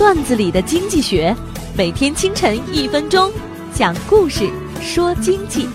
段子里的经济学，每天清晨一分钟，讲故事说经济。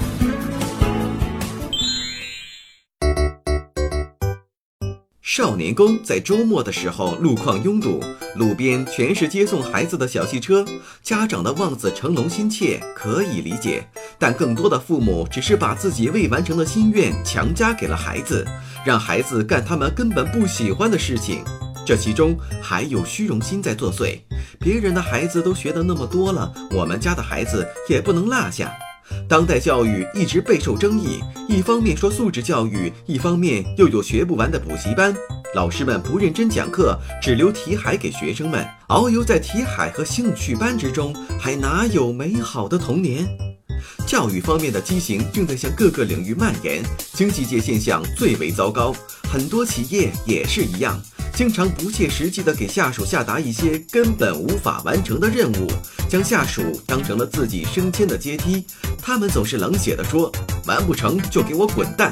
少年宫在周末的时候路况拥堵，路边全是接送孩子的小汽车，家长的望子成龙心切可以理解，但更多的父母只是把自己未完成的心愿强加给了孩子，让孩子干他们根本不喜欢的事情。这其中还有虚荣心在作祟，别人的孩子都学得那么多了，我们家的孩子也不能落下。当代教育一直备受争议，一方面说素质教育，一方面又有学不完的补习班，老师们不认真讲课，只留题海给学生们，遨游在题海和兴趣班之中，还哪有美好的童年？教育方面的畸形正在向各个领域蔓延，经济界现象最为糟糕，很多企业也是一样。经常不切实际地给下属下达一些根本无法完成的任务，将下属当成了自己升迁的阶梯。他们总是冷血地说：“完不成就给我滚蛋。”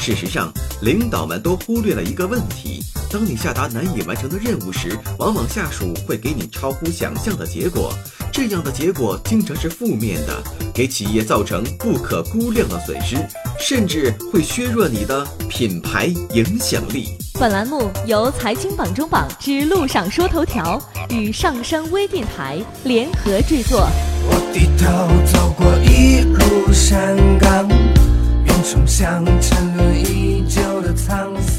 事实上，领导们都忽略了一个问题：当你下达难以完成的任务时，往往下属会给你超乎想象的结果。这样的结果经常是负面的，给企业造成不可估量的损失，甚至会削弱你的品牌影响力。本栏目由财经榜中榜之路上说头条与上山微电台联合制作。我低头走过一路山岗，云冲向沉沦已久的沧桑。